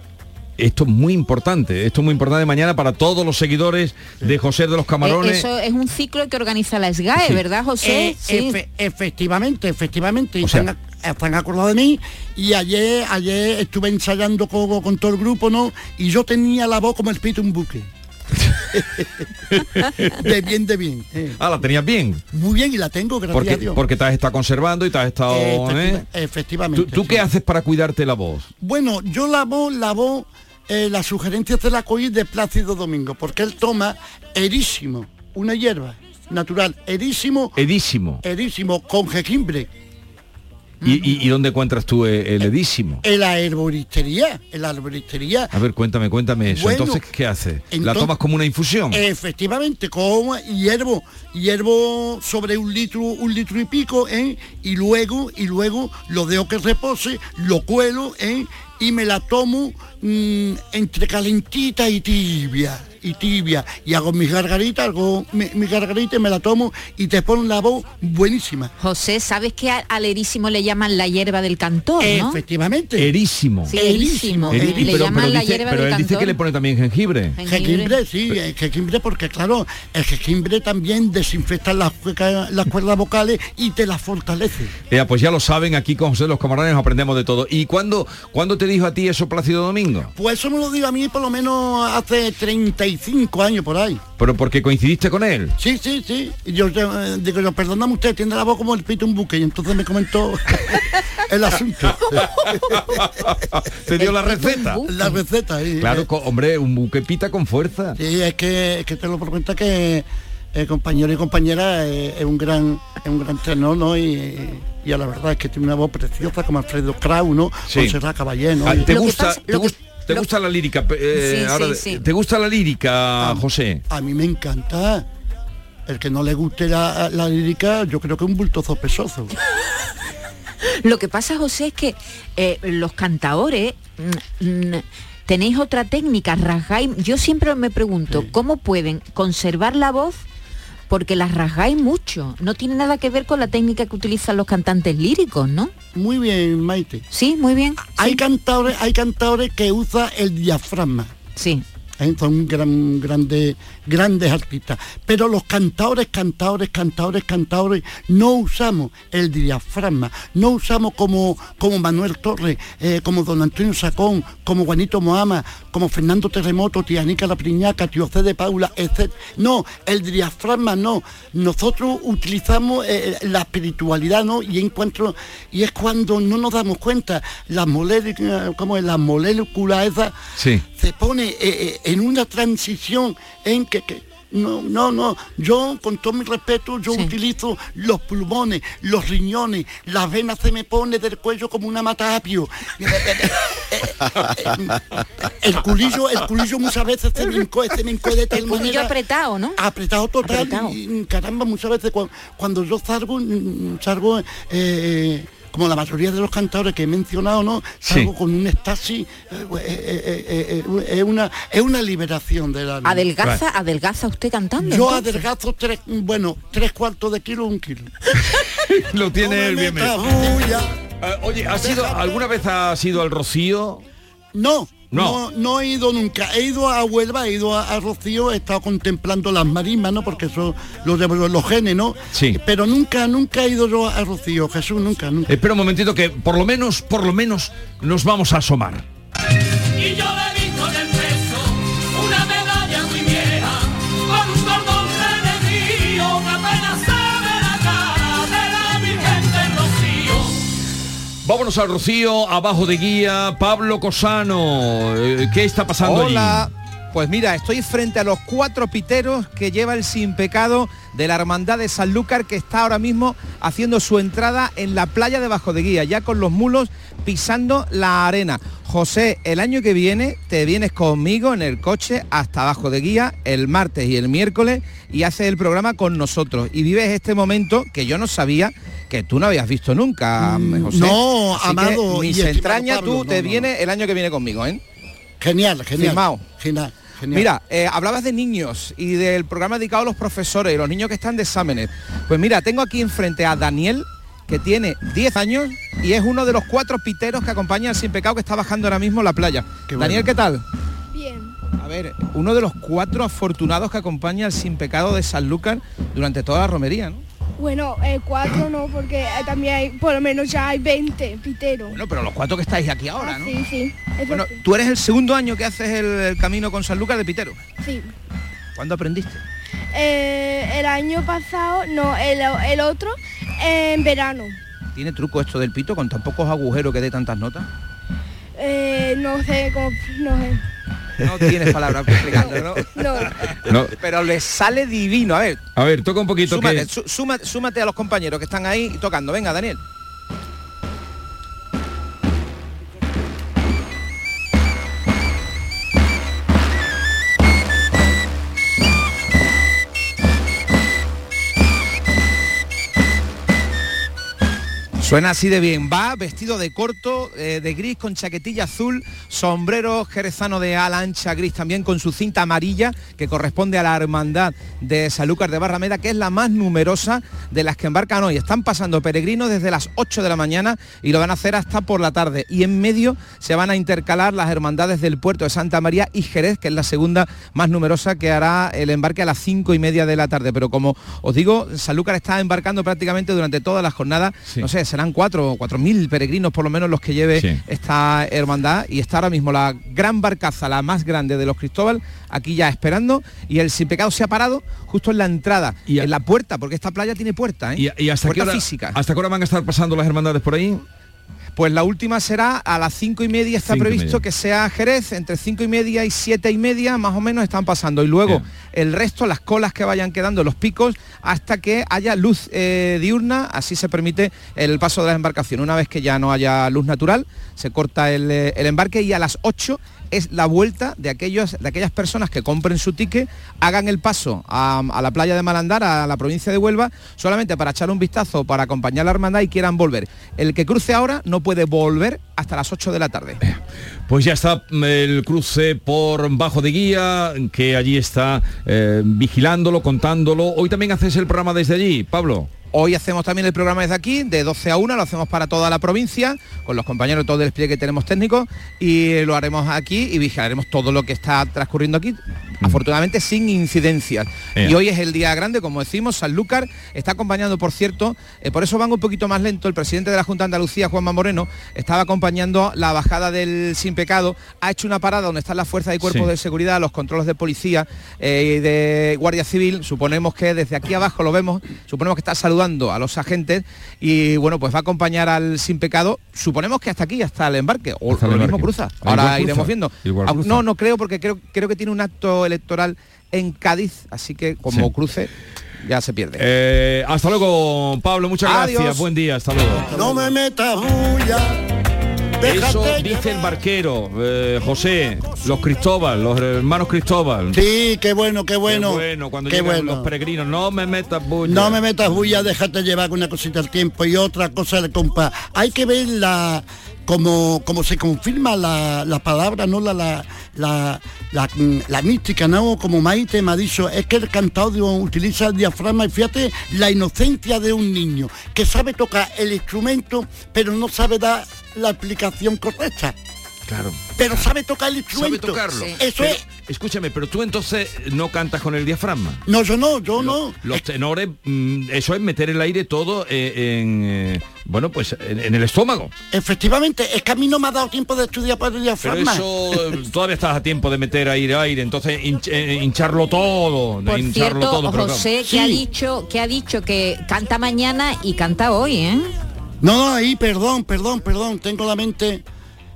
Esto es muy importante, esto es muy importante mañana para todos los seguidores de José de los Camarones. Eh, Eso es un ciclo que organiza la SGAE, Sí. ¿verdad, José? Eh, efe- efectivamente, efectivamente. están, están acordados de mí y ayer, ayer estuve ensayando con, con todo el grupo, ¿no? Y yo tenía la voz como el de un buque. [laughs] de bien, de bien. eh. Ah, la tenías bien. Muy bien y la tengo, gracias a Porque, Dios. porque te has estado conservando y te has estado... Efectiva- ¿eh? efectivamente. ¿Tú, tú qué haces para cuidarte la voz? Bueno, yo lavo, lavo eh, las sugerencias de la COI de Plácido Domingo, porque él toma erísimo, una hierba natural, erísimo, Edísimo. erísimo, con jengibre, ¿Y, y- y dónde encuentras tú el, el edísimo? en la herboristería, en la herboristería. A ver, cuéntame, cuéntame eso. Bueno, Entonces, ¿qué haces? ¿La tomas como una infusión? Efectivamente, como hiervo, hiervo sobre un litro, un litro y pico, ¿eh? y luego, y luego lo dejo que repose, lo cuelo, ¿eh? y me la tomo mm, entre calentita y tibia, y tibia, y hago mis gargaritas, hago mi, mi gargarita y me la tomo y te ponen la voz buenísima. José, ¿sabes que al erísimo le llaman la hierba del cantor, no? Efectivamente. Erísimo. Sí, erísimo. Le pero, llaman pero la dice, hierba pero del él dice cantor. que le pone también jengibre. Jengibre, sí, el jengibre porque claro, el jengibre también desinfecta las, las cuerdas vocales y te las fortalece. Ya, pues ya lo saben, aquí con José los Camarones aprendemos de todo. ¿Y cuándo, cuándo te dijo a ti eso Plácido Domingo? Pues eso me lo digo a mí por lo menos hace 35 años por ahí. Pero porque coincidiste con él. Sí, sí, sí. Y yo eh, digo, yo, perdóname usted, tiene la voz como el pito un buque. Y entonces me comentó [laughs] el asunto. [laughs] Te dio la receta. La receta, sí. Claro, Eh, hombre, un buque pita con fuerza. Sí, es que, es que te lo por cuenta que el compañero y compañera eh, es un gran es un gran tenor, ¿no? Y, y a la verdad es que tiene una voz preciosa como Alfredo Krau, ¿no? Sí. Serra Caballé, ¿no? Ah, ¿Te gusta, te gus- te gusta la lírica? eh, Sí, ahora, sí, sí. ¿Te gusta la lírica, José? A mí me encanta. El que no le guste la, la lírica, yo creo que es un bultozo pesoso. [laughs] Lo que pasa, José, es que eh, los cantaores mm, mm, tenéis otra técnica, rasgáis. Yo siempre me pregunto, ¿cómo pueden conservar la voz? Porque las rasgáis mucho. No tiene nada que ver con la técnica que utilizan los cantantes líricos, ¿no? Muy bien, Maite. Sí, muy bien. Hay cantadores, hay cantadores que usan el diafragma. Sí. Son gran, grandes, grandes artistas. Pero los cantadores, cantadores, cantadores, cantadores, no usamos el diafragma, no usamos como, como Manuel Torres, eh, como Don Antonio Sacón, como Juanito Moama, como Fernando Terremoto, tía Nica La Priñaca, tío C de Paula, etc. No, el diafragma no. Nosotros utilizamos eh, la espiritualidad, ¿no? Y encuentro, y es cuando no nos damos cuenta, las moléculas, como es, las moléculas esas Sí. se pone eh, eh, en una transición en que, que- no, no, no, yo con todo mi respeto, yo utilizo los pulmones, los riñones, las venas se me pone del cuello como una mata apio. El culillo, el culillo muchas veces se me encoge, se me encoge de tal El culillo apretado, ¿no? apretado total Apretado. y, y, caramba muchas veces cua- cuando, yo salgo mm, salgo eh, como la mayoría de los cantadores que he mencionado no salgo Sí. con un éxtasis eh, eh, eh, eh, eh, es una es una liberación de la Adelgaza, adelgaza usted cantando. yo entonces? adelgazo tres bueno tres cuartos de kilo un kilo [laughs] Lo tiene él bien. oye, ¿has ido, ¿alguna vez has ido al Rocío? No, No. no, no he ido nunca. He ido a Huelva, he ido a, a Rocío, he estado contemplando las marismas, ¿no? Porque eso lo en los genes, ¿no? Sí. Pero nunca, nunca he ido yo a Rocío, Jesús, nunca, nunca. Espera un momentito que por lo menos, por lo menos nos vamos a asomar. Y yo le Vámonos al Rocío, abajo de guía, Pablo Cosano. Eh, ¿Qué está pasando Hola. allí? Pues mira, estoy frente a los cuatro piteros que lleva el sin pecado de la Hermandad de Sanlúcar que está ahora mismo haciendo su entrada en la playa de Bajo de Guía, ya con los mulos pisando la arena. José, el año que viene te vienes conmigo en el coche hasta Bajo de Guía el martes y el miércoles y haces el programa con nosotros y vives este momento que yo no sabía que tú no habías visto nunca, José. Mm, no, Así que amado y Ni se estimado entraña, Pablo, tú no, te no, vienes el año que viene conmigo, ¿eh? Genial, genial. Firmado. Genial, genial. Mira, eh, hablabas de niños y del programa dedicado a los profesores y los niños que están de exámenes. Pues mira, tengo aquí enfrente a Daniel, que tiene 10 años y es uno de los cuatro piteros que acompaña al Sin Pecado que está bajando ahora mismo la playa. Daniel, ¿qué tal? Bien. A ver, uno de los cuatro afortunados que acompaña al Sin Pecado de Sanlúcar durante toda la romería, ¿no? Bueno, eh, cuatro no, porque eh, también hay, por lo menos ya hay 20 piteros. Bueno, pero los cuatro que estáis aquí ahora, ¿no? Sí, sí. Bueno, tú eres el segundo año que haces el, el camino con Sanlúcar de pitero. Sí. ¿Cuándo aprendiste? Eh, el año pasado, no, el, el otro, en verano. ¿Tiene truco esto del pito con tan pocos agujeros que dé tantas notas? Eh, no sé no sé. No tienes palabras para explicarlo, ¿no? No. No. Pero le sale divino. A ver, A ver, toca un poquito súmate, que... sú- súmate, súmate a los compañeros que están ahí tocando. Venga, Daniel. Suena así de bien. Va vestido de corto, eh, de gris, con chaquetilla azul, sombrero jerezano de ala ancha gris también, con su cinta amarilla, que corresponde a la hermandad de Sanlúcar de Barrameda, que es la más numerosa de las que embarcan hoy. Están pasando peregrinos desde las 8 de la mañana y lo van a hacer hasta por la tarde. Y en medio se van a intercalar las hermandades del puerto de Santa María y Jerez, que es la segunda más numerosa, que hará el embarque a las 5 y media de la tarde. Pero como os digo, Sanlúcar está embarcando prácticamente durante toda la jornada, no sé, serán cuatro, cuatro mil peregrinos por lo menos los que lleve Sí. esta hermandad y está ahora mismo la gran barcaza, la más grande de los Cristóbal, aquí ya esperando y el sin pecado se ha parado justo en la entrada, en la puerta, porque esta playa tiene puerta, ¿eh? ¿Y, y hasta, qué hora, física. hasta qué hora van a estar pasando las hermandades por ahí? Pues la última será a las cinco y media, está Cinco previsto media. que sea Jerez, entre cinco y media y siete y media más o menos están pasando. Y luego el resto, las colas que vayan quedando, los picos, hasta que haya luz eh, diurna, así se permite el paso de la embarcación. Una vez que ya no haya luz natural, se corta el, eh, el embarque y a las 8 es la vuelta de, aquellos, de aquellas personas que compren su ticket, hagan el paso a, la playa de Malandar, a la provincia de Huelva, solamente para echar un vistazo, para acompañar a la hermandad y quieran volver. El que cruce ahora no puede volver hasta las 8 de la tarde. Pues ya está mm, el cruce por Bajo de Guía, que allí está eh, vigilándolo, contándolo. Hoy también haces el programa desde allí, Pablo. Hoy hacemos también el programa desde aquí, de 12 a 1, lo hacemos para toda la provincia, con los compañeros de todo el despliegue que tenemos técnico, y lo haremos aquí y vigilaremos todo lo que está transcurriendo aquí, afortunadamente sin incidencias. Y hoy es el día grande, como decimos, Sanlúcar está acompañando, por cierto, eh, por eso van un poquito más lento, el presidente de la Junta de Andalucía, Juanma Moreno, estaba acompañando la bajada del Sin Pecado, ha hecho una parada donde están las fuerzas y cuerpos Sí. de seguridad, los controles de policía eh, y de Guardia Civil, suponemos que desde aquí abajo lo vemos, suponemos que está saludando a los agentes y bueno, pues va a acompañar al Sin Pecado, suponemos que hasta aquí, hasta el embarque, o Hasta el lo mismo embarque. cruza, Ah, ahora iremos cruza. viendo. Cruza. no, no creo porque creo, creo que tiene un acto electoral en Cádiz, así que como Sí. cruce ya se pierde. Eh, hasta luego, Pablo. Muchas Adiós. gracias. Buen día. Hasta luego. No me metas bulla. Eso dice el barquero, eh, José, los Cristóbal, los hermanos Cristóbal. Sí, qué bueno, qué bueno. Qué bueno, cuando qué llegan bueno. los peregrinos, no me metas bulla. No me metas bulla, déjate llevar una cosita al tiempo y otra cosa de compa. Hay que ver la como, como se confirma la, la palabra, no la la, la, mística, ¿no? Como Maite me ha dicho, es que el cantaudio utiliza el diafragma y fíjate la inocencia de un niño que sabe tocar el instrumento pero no sabe dar la explicación correcta. Claro. Pero sabe tocar el Sabe instrumento. tocarlo. Eso Pero, es. Escúchame, pero tú entonces no cantas con el diafragma. No, yo no, yo no. Los tenores, mm, eso es meter el aire todo eh, en, eh, bueno, pues en, en el estómago. Efectivamente, es que a mí no me ha dado tiempo de estudiar para el Pero diafragma. eso eh, todavía estás a tiempo de meter aire, aire, entonces hinch- eh, hincharlo todo, Por hincharlo cierto, todo. José, que ha dicho que ha dicho que canta mañana y canta hoy, ¿eh? No, no, ahí, perdón, perdón, perdón, tengo la mente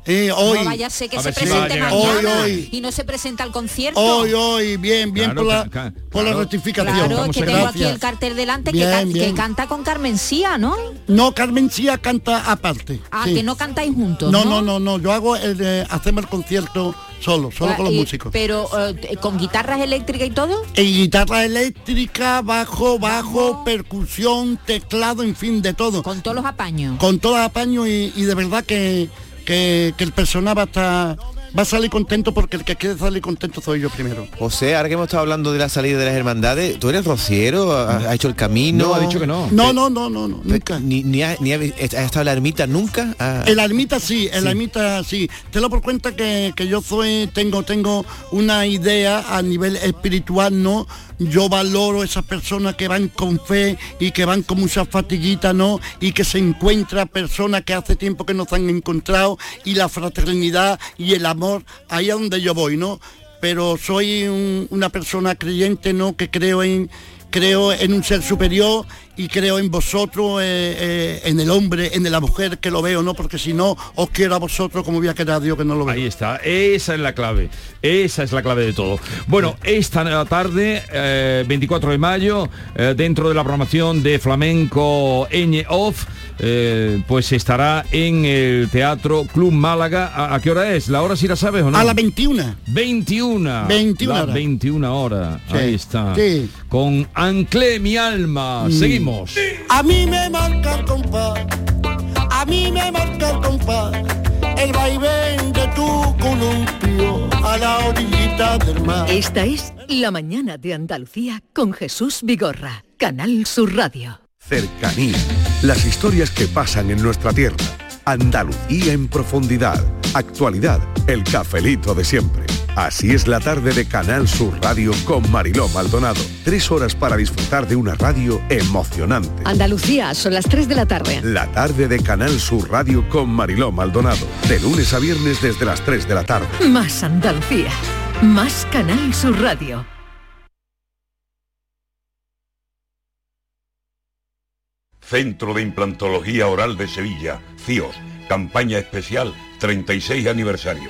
eh, hoy. No vaya a ser que A se si presente llegar. mañana Hoy, hoy. y no se presenta al concierto. Hoy, hoy, bien, bien Claro, por, la, por la rectificación. Claro, Vamos, que tengo aquí el cartel delante que, can- que canta con Carmen Cía, ¿no? No, Carmen Cía canta aparte. Ah, sí. que no cantáis juntos, No, ¿no? no, no, no, yo hago el, de- hacemos el concierto solo, solo Ah, con los y- músicos. Pero eh, con guitarras eléctricas y todo. Y guitarra eléctrica, bajo, bajo, percusión, teclado, en fin, de todo. Con todos los apaños. Con todos los apaños y, y de verdad que, que, que el personaje va a estar va a salir contento porque el que quiere salir contento soy yo primero. José, ahora que hemos estado hablando de la salida de las hermandades, ¿tú eres rociero? ¿Ha, ha hecho el camino? No, ha dicho que no. No, no, no, no, no, nunca. ¿Ni, ni, ha, ni ha- ha estado en la ermita nunca? Ah, En la ermita sí, en la ermita sí. Te lo por cuenta que, que yo soy, tengo, tengo una idea a nivel espiritual, ¿no? Yo valoro esas personas que van con fe y que van con muchas fatiguitas, ¿no? Y que se encuentra personas que hace tiempo que no se han encontrado y la fraternidad y el amor, ahí es donde yo voy, ¿no? Pero soy un- una persona creyente, ¿no? Que creo en creo en un ser superior y creo en vosotros, eh, eh, en el hombre, en la mujer que lo veo, ¿no? Porque si no, os quiero a vosotros como voy a querer a Dios que no lo veo. Ahí está, esa es la clave, esa es la clave de todo. Bueno, esta tarde, eh, 24 de mayo, eh, dentro de la programación de Flamenco Eñe Off, eh, pues estará en el Teatro Club Málaga. ¿A, a qué hora es? ¿La hora sí la sabes o no? A las 21. 21. 21 Las horas. 21 horas. Sí, Ahí está. sí. Con Anclé mi alma. Mm. Seguimos. A mí me marca el compás, a mí me marca el compás, el vaivén de tu columpio a la orillita del mar. Esta es La mañana de Andalucía con Jesús Vigorra, Canal Sur Radio. Cercanía. Las historias que pasan en nuestra tierra. Andalucía en profundidad. Actualidad. El cafelito de siempre. Así es la tarde de Canal Sur Radio con Mariló Maldonado. Tres horas para disfrutar de una radio emocionante. Andalucía, son las 3 de la tarde. La tarde de Canal Sur Radio con Mariló Maldonado. De lunes a viernes desde las 3 de la tarde. Más Andalucía, más Canal Sur Radio. Centro de Implantología Oral de Sevilla, CIOS, campaña especial 36 aniversario.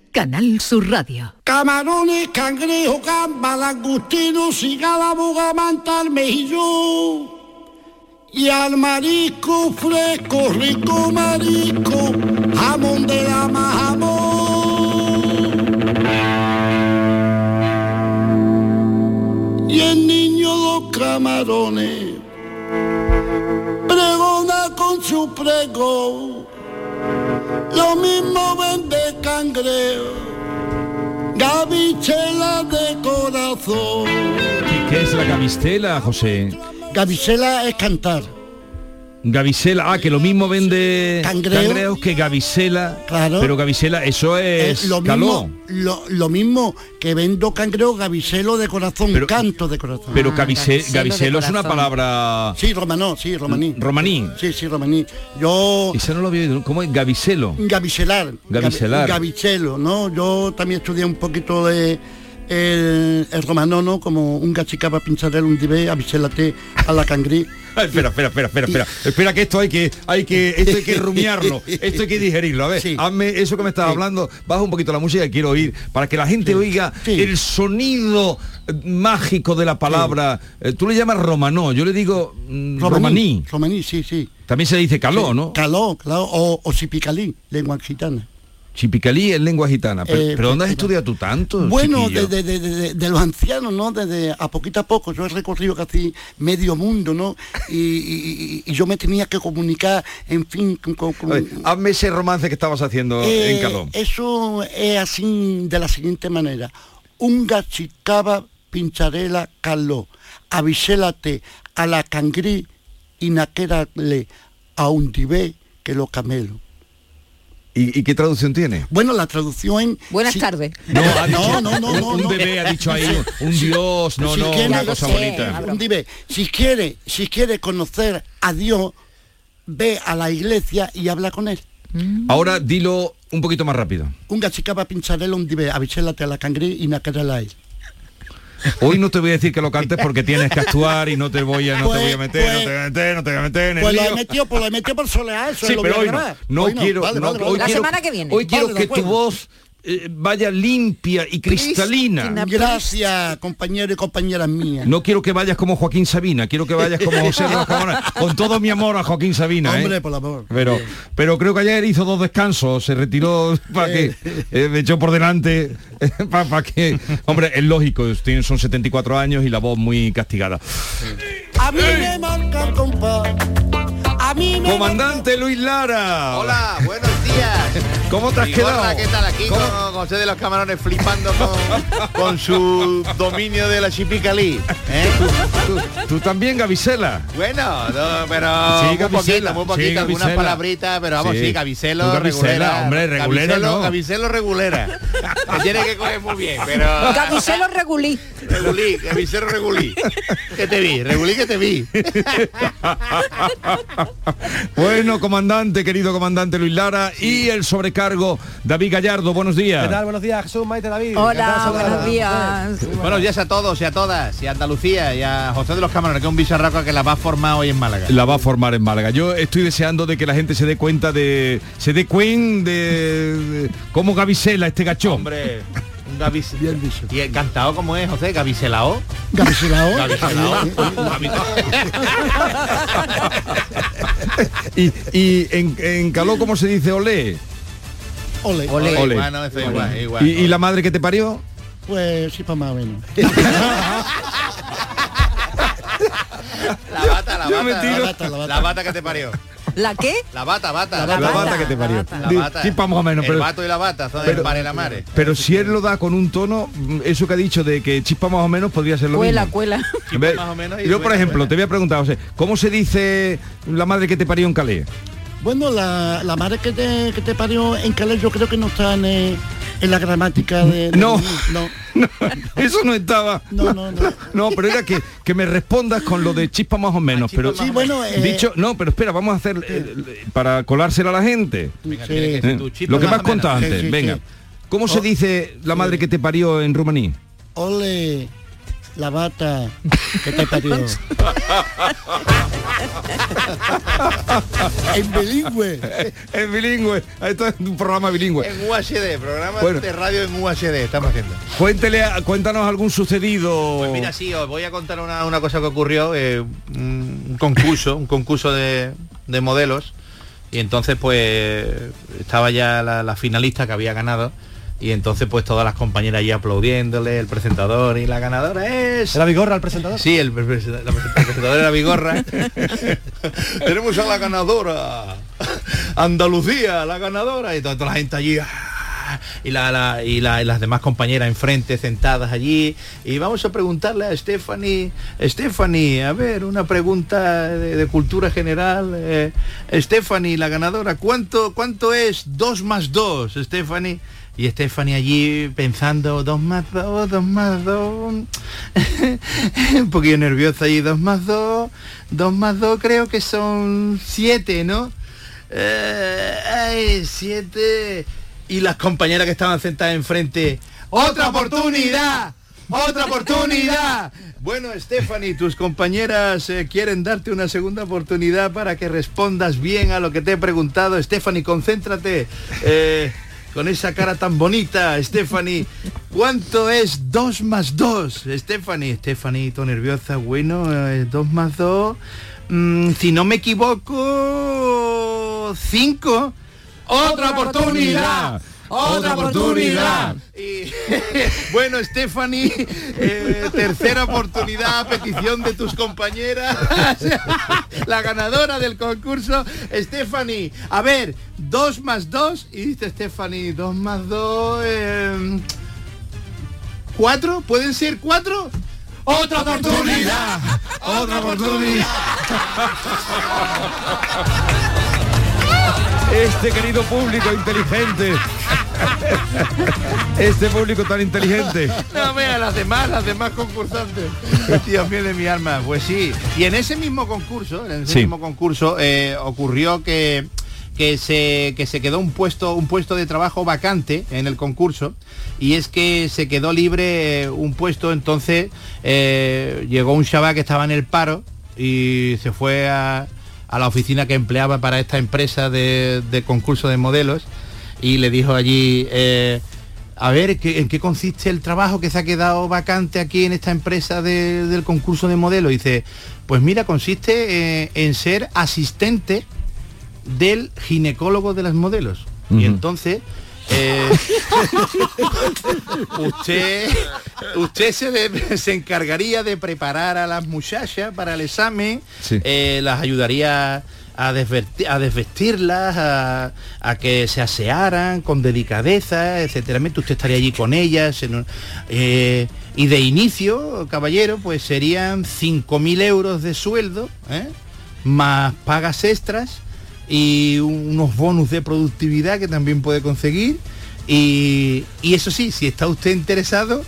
Canal Sur Radio. Camarones, cangrejo, gamba, langostino, cigala, bogamanta, mejillón. Y al marisco fresco, rico marisco, jamón de la jamón. Y el niño los camarones, pregona con su pregón, lo mismo vende cangrejo Gavichela de corazón. ¿Qué, qué es la gavistela, José? Gavichela es cantar. Gavisela, ah, que lo mismo vende Cangreo. cangreos que Gavisela. Claro. Pero Gavisela, eso es Eh, lo, mismo, lo, lo mismo que vendo cangrejo, gavicelo de corazón, Pero- canto de corazón. Pero gavise- gaviselo es una palabra Sí, romanó, sí, romaní. romaní. Sí, sí, romaní. Yo... Eso no lo había oído. ¿Cómo es? Gaviselo. Gavicelar. Gavicelar. Gavi- Gavicelo, ¿no? Yo también estudié un poquito de el, el romano, ¿no? Como un gachicaba pincharel un dibé, avicélate a la cangrí. Espera, espera, espera, espera, espera. Espera que esto hay que, hay que, esto hay que rumiarlo, [laughs] esto hay que digerirlo. A ver, hazme eso que me estabas hablando, baja un poquito la música que quiero oír, para que la gente oiga el sonido eh, mágico de la palabra. Eh, Tú le llamas romanó, yo le digo mm, romaní. Romaní, sí, sí. También se dice caló, ¿no? Caló, claro, o, o sipicalí, lengua occitana. Chipicalí en lengua gitana. Pero, Eh, ¿pero ¿dónde has estudiado tú tanto? Bueno, de, de- de- de- de los ancianos, ¿no? Desde a poquito a poco, yo he recorrido casi medio mundo, ¿no? Y, y- y- y yo me tenía que comunicar, en fin, con... con- con- A ver, hazme ese romance que estabas haciendo Eh, en Calón. Eso es así de la siguiente manera. Un gachicaba pincharela caló, avisélate a la cangrí y naquérale a un dibé que lo camelo. ¿Y, y qué traducción tiene? Bueno, la traducción... Buenas sí- tardes. No, dicho- no, no, no, un- no, un no. bebé ha dicho ahí, un dios, no, no, quiere- una cosa bonita. Un dibé. Si quiere, si quiere conocer a Dios, ve a la iglesia y habla con él. Ahora dilo un poquito más rápido. Un gachicaba pincharela un dibé, avisélate a la cangrí y naquérale a él. Hoy no te voy a decir que lo cantes porque tienes que actuar y no te voy a, no te voy a meter, no te voy a meter, no te voy a meter en el Pues lo he metido, pues lo he metido por solear, eso Sí, lo pero hoy no. No Hoy quiero, Vale, no, vale, vale. hoy La quiero, semana que viene. Hoy quiero que tu voz eh, vaya limpia y cristalina. Gracias, compañeros y compañeras mías. No quiero que vayas como Joaquín Sabina, quiero que vayas como José Camones. Con todo mi amor a Joaquín Sabina. ¿eh? Hombre, por amor. Pero, pero creo que ayer hizo dos descansos, se retiró [laughs] para que eh, me echó por delante para que, hombre, es lógico, tiene- son 74 años y la voz muy castigada. A mí me marca el compás. Comandante Luis Lara. Hola, buenos días. ¿Cómo te has quedado? ¿Qué tal aquí ¿Cómo? con José de los Camarones flipando con, con su dominio de la chipicalí? ¿eh? ¿Tú, tú también, Gavisela? Bueno, no, pero Sí, muy Gabicela, poquito, muy sí, algunas palabritas, pero vamos, Sí. sí, Gabicela, regulera. hombre, regulera, Gabicelo, no. Gabicelo regulera. Me tiene que coger muy bien, pero... Gabicelo regulí. Regulí, Gabicelo regulí. Que te vi, regulí que te vi. [laughs] [laughs] Bueno, comandante, querido comandante Luis Lara y el sobrecargo David Gallardo, buenos días. ¿Qué tal? Buenos días, Jesús, Maite, David. Hola, buenos días. Buenos días a todos y a todas, y a Andalucía, y a José de los Camarones, que es un bicharraco que la va a formar hoy en Málaga. La va a formar en Málaga. Yo estoy deseando de que la gente se dé cuenta de. se dé cuenta de, de cómo Gavisela, este gachón. Hombre, un Gavis... Y encantado como es, José, Gaviselao. Gaviselao. Gaviselao. y y en, en Caló, ¿cómo se dice olé? Ole. Ole. Ole. Bueno, eso igual, igual. ¿Y, y la madre que te parió? Pues sí, para más o menos. [laughs] La bata, la bata, la bata, la bata. La bata que te parió. ¿La qué? La bata, bata. La bata que te parió. La bata. sí, más o menos, El pero- vato y la bata, son pero- el par y la mare. Pero si él lo da con un tono, mm, eso que ha dicho de que chispa más o menos podría ser lo Cuela, mismo. cuela. Y yo, por ejemplo, te voy a preguntar, José, ¿cómo se dice la madre que te parió en Calais? Bueno, la, la madre que te, que te parió en Calais yo creo que no está en, eh, en la gramática de... de- No. [laughs] no. Eso no estaba. No, no, no. [laughs] No, pero era que, que me respondas con lo de chispa más o menos. pero Sí, bueno, eh, dicho, no, pero espera, vamos a hacer eh, para colársela a la gente. Venga, Sí. tiene que ser tu chispa lo que me más has o menos. contado Sí, antes, sí, venga. sí. ¿Cómo se Oh, dice la madre que te parió en rumaní? Ole, la bata que te parió. [laughs] en bilingüe. en bilingüe. Esto es un programa bilingüe. En UHD, programa Bueno. de radio en UHD estamos haciendo. Cuéntele, cuéntanos algún sucedido. Pues mira, sí, os voy a contar una, una cosa que ocurrió, eh, un un concurso, un concurso de, de modelos, y entonces pues estaba ya la, la finalista que había ganado, y entonces pues todas las compañeras ahí aplaudiéndole, el presentador y la ganadora es... ¿Era Vigorra el presentador? Sí, el, la prese- el presentador era Vigorra. [laughs] Tenemos a la ganadora. Andalucía, la ganadora. Y toda, toda la gente allí. Y, la, la- y, la- y las demás compañeras enfrente sentadas allí. Y vamos a preguntarle a Stephanie. Stephanie, a ver, una pregunta de, de cultura general. Eh, Stephanie, la ganadora, ¿cuánto, ¿cuánto es 2 más 2, Stephanie? Y Stephanie allí pensando, dos más dos, dos más dos. [laughs] Un poquillo nerviosa allí, dos más dos, dos más dos creo que son siete, ¿no? Eh, siete. Y las compañeras que estaban sentadas enfrente, ¡otra oportunidad! ¡Otra oportunidad! Bueno, Stephanie, tus compañeras eh, quieren darte una segunda oportunidad para que respondas bien a lo que te he preguntado. Stephanie, concéntrate. eh, con esa cara tan bonita, Stephanie. ¿Cuánto es 2 más 2? Stephanie, Stephanie, todo nerviosa. Bueno, 2 más 2. si no me equivoco, 5. otra oportunidad. Otra oportunidad. Y, [laughs] bueno, Stephanie, eh, tercera oportunidad a petición de tus compañeras. [laughs] La ganadora del concurso, Stephanie. A ver, dos más dos. Y dice Stephanie, dos más dos. eh, ¿Cuatro? ¿Pueden ser cuatro? Otra oportunidad. Otra oportunidad. [laughs] Este querido público inteligente. Este público tan inteligente. No vea las demás, las demás concursantes. Dios mío de mi alma. Pues sí. Y en ese mismo concurso, en ese Sí. mismo concurso, eh, ocurrió que que se que se quedó un puesto un puesto de trabajo vacante en el concurso y es que se quedó libre eh, un puesto entonces eh, llegó un chaval que estaba en el paro y se fue a, a la oficina que empleaba para esta empresa de, de concurso de modelos y le dijo allí eh, a ver ¿qué- en qué consiste el trabajo que se ha quedado vacante aquí en esta empresa de- del concurso de modelos. Y dice, pues mira, consiste eh, en ser asistente del ginecólogo de las modelos. Y entonces eh, [laughs] usted usted se, de- se encargaría de preparar a las muchachas para el examen, Sí. eh, las ayudaría a, desverti- a desvestirlas, a, a que se asearan con delicadeza, etcétera. Usted estaría allí con ellas. en un- eh, y de inicio, caballero, pues serían 5.000 euros de sueldo, ¿eh? más pagas extras y unos bonus de productividad que también puede conseguir. Y, y eso sí, si está usted interesado,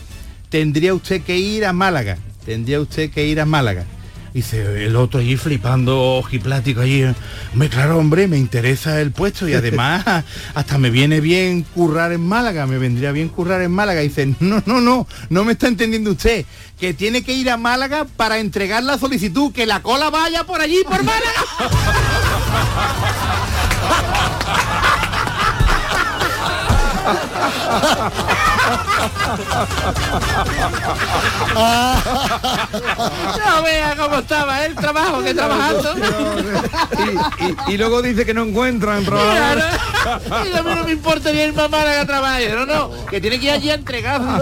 tendría usted que ir a Málaga. Tendría usted que ir a Málaga. Dice el otro allí flipando ojiplático allí. Hombre, claro, hombre, me interesa el puesto y [laughs] además hasta me viene bien currar en Málaga, me vendría bien currar en Málaga. Dice, no, no, no, no me está entendiendo usted, que tiene que ir a Málaga para entregar la solicitud, que la cola vaya por allí, por [laughs] Málaga. ハハハハ! No vea cómo estaba el trabajo que trabajando. Y, y- y luego dice que no encuentran trabajadores. Y a mí no me importa ni ir a Málaga a trabajar. No, no, que tiene que ir allí a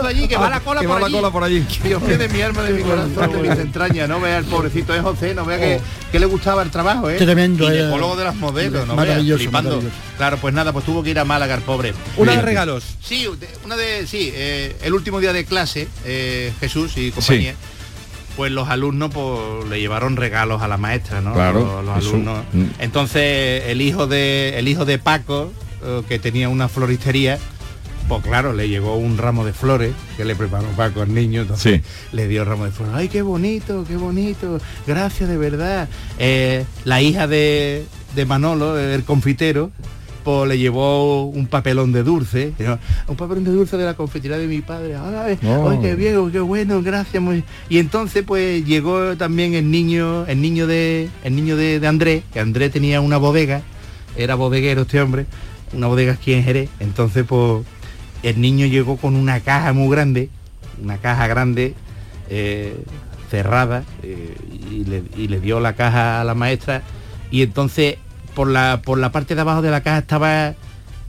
allí, que va la cola Que por va la allí. cola por allí. [laughs] Dios mío, de mi alma, de mi corazón, de mis entrañas. No vea el pobrecito de José, no vea que, que le gustaba el trabajo, ¿eh? Tremendo, eh. Ginecólogo de las modelos, no vea, Maravilloso, flipando. maravilloso. Claro, pues nada, pues tuvo que ir a Málaga el pobre. Una. Regalos. Sí, una de, sí, eh, el último día de clase, eh, Jesús y compañía, pues los alumnos pues, le llevaron regalos a la maestra, ¿no? Claro, Los, alumnos. Mm. Entonces el hijo de el hijo de Paco, eh, que tenía una floristería, pues claro, le llegó un ramo de flores que le preparó Paco al niño, entonces le dio ramo de flores. Ay, qué bonito, qué bonito, gracias de verdad. Eh, la hija de, de Manolo, el confitero, le llevó un papelón de dulce, un papelón de dulce de la confitería de mi padre. Ay, ay, qué bien, qué bueno, gracias. muy-". Y entonces pues llegó también el niño, el niño de, el niño de, de Andrés, que Andrés tenía una bodega, era bodeguero este hombre, una bodega aquí en Jerez. Entonces pues el niño llegó con una caja muy grande, una caja grande, eh, cerrada, eh, y, le, y le dio la caja a la maestra y entonces por la, por la parte de abajo de la caja estaba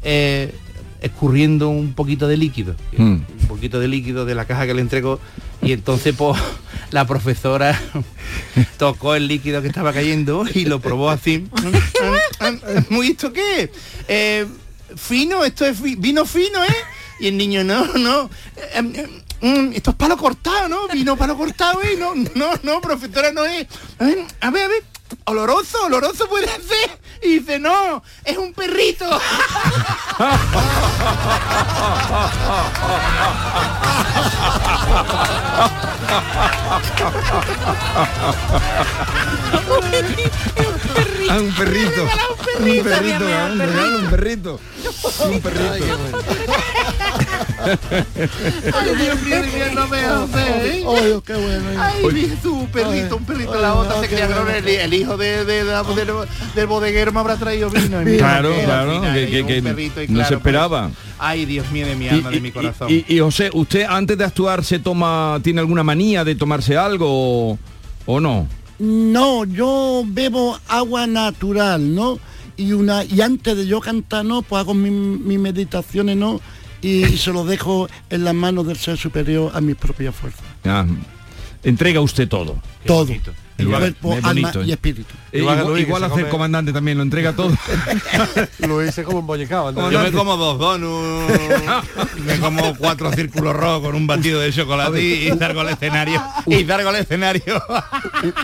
eh, escurriendo un poquito de líquido, Mm. un poquito de líquido de la caja que le entregó y entonces pues [laughs] la profesora [laughs] tocó el líquido que estaba cayendo y lo probó así. [laughs] ¿Muy esto qué? Eh, fino, esto es fi- vino fino, ¿eh? Y el niño, no, no. eh, em, em, mm, esto es palo cortado, ¿no? Vino palo cortado, ¿eh? No, no, no, profesora, no es. A ver, a ver, a ver. Oloroso, oloroso puede ser. Y dice, no, es un perrito. [laughs] Ah, un perrito. Un perrito, perrito, un regalo, un perrito. Un perrito. Ay, Dios mío, Dios mío, no me hace, ¿eh? Ay, qué bueno. Ay, mira tú, un perrito, un perrito. La otra se claro, el, el hijo de, de- de- del, del bodeguero me habrá traído vino. Claro, claro, que- perrito no se claro, esperaba. pues, ay, Dios mío de mi alma, de mi corazón. Y, y, José, ¿usted antes de actuar se toma, tiene alguna manía de tomarse algo o, o no? No, yo bebo agua natural, ¿no? y una y antes de yo cantar no, pues hago mis mis meditaciones no y, y se lo dejo en las manos del ser superior a mis propias fuerzas. Ah, entrega usted todo. Todo. El cuerpo, es alma bonito, y ¿eh? espíritu. Eh, igual igual hace el comandante también, lo entrega todo. [laughs] Lo hice como embollicado. Yo me como dos donuts, me como cuatro círculos rojos con un batido de chocolate y, y salgo al escenario. Y salgo al escenario.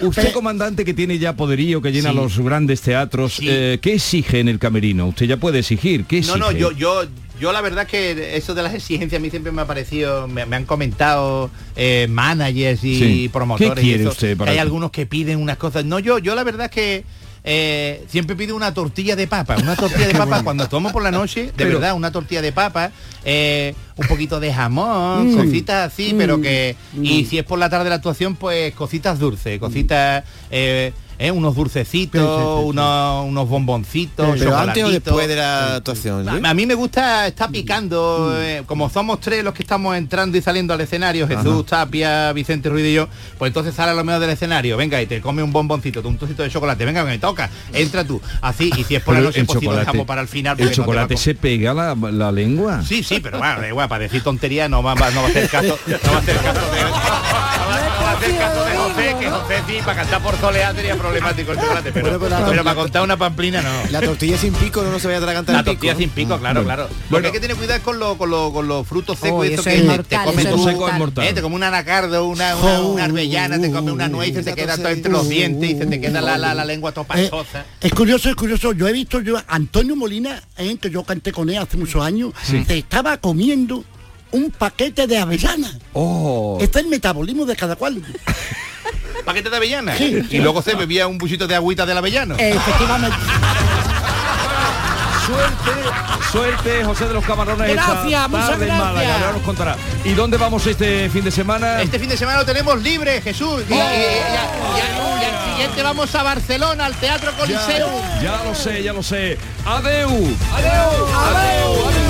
Usted, comandante, que tiene ya poderío, que llena Sí. los grandes teatros, eh, ¿qué exige en el camerino? Usted ya puede exigir, ¿qué No, exige? no, yo, yo, yo la verdad que eso de las exigencias a mí siempre me ha parecido, me, me han comentado eh, managers y Sí. promotores. ¿Qué y quiere eso, usted para que hay algunos que piden unas cosas. No, yo, yo la verdad es que eh, siempre pido una tortilla de papa, una tortilla de [laughs] papa cuando tomo por la noche, de Pero- verdad, una tortilla de papa, eh, un poquito de jamón, Mm. cositas así, pero que y Mm. si es por la tarde de la actuación, pues cositas dulces, cositas eh, eh, unos dulcecitos, unos, unos bomboncitos, Pero antes o después de la actuación. ¿sí? A, a mí me gusta estar picando, eh, como somos tres los que estamos entrando y saliendo al escenario, Jesús, Tapia, Vicente Ruiz y yo, pues entonces sale a lo menos del escenario, venga y te come un bomboncito, un trocito de chocolate, venga, me toca, entra tú, así, y si es por la Pero noche, el pues sí lo dejamos para el final. ¿El no chocolate comer. se pega la, la lengua? Sí, sí, pero bueno, igual, para decir tontería no va, va- no va a hacer caso, no va a hacer caso de, [laughs] hacer caso de José, que José sí, para cantar por soleá sería problemático el chocolate, pero, Bueno, pero la- pero para contar una pamplina no. La tortilla sin pico no, no se vaya a atragantar La el pico. tortilla sin pico, claro, Bueno. claro. Lo que hay que tener cuidado es con, lo- con, lo- con los frutos secos, Oh, eso que es te- mortal, te comes es eh, te come un anacardo, una, una, una arbellana, te come una nuez y se te queda todo entre los dientes y se te queda la, la, la lengua toda Eh, pasosa. es curioso, es curioso. Yo he visto yo a Antonio Molina, eh, que yo canté con él hace muchos años, se estaba comiendo un paquete de avellana. Oh. Este es el metabolismo de cada cual. [laughs] Paquete de avellana. Sí. Y luego se bebía un buchito de agüita del avellano. Efectivamente. Suerte, suerte, José de los Camarones. esta Gracias, muchas tarde en Málaga, gracias. ahora nos contará. ¿Y dónde vamos este fin de semana? Este fin de semana lo tenemos libre, Jesús. Y, y- y- y- y- y al siguiente vamos a Barcelona, al Teatro Coliseo. Ya lo sé, ya lo sé. Adeu. Adeu. Adeu. Adeu.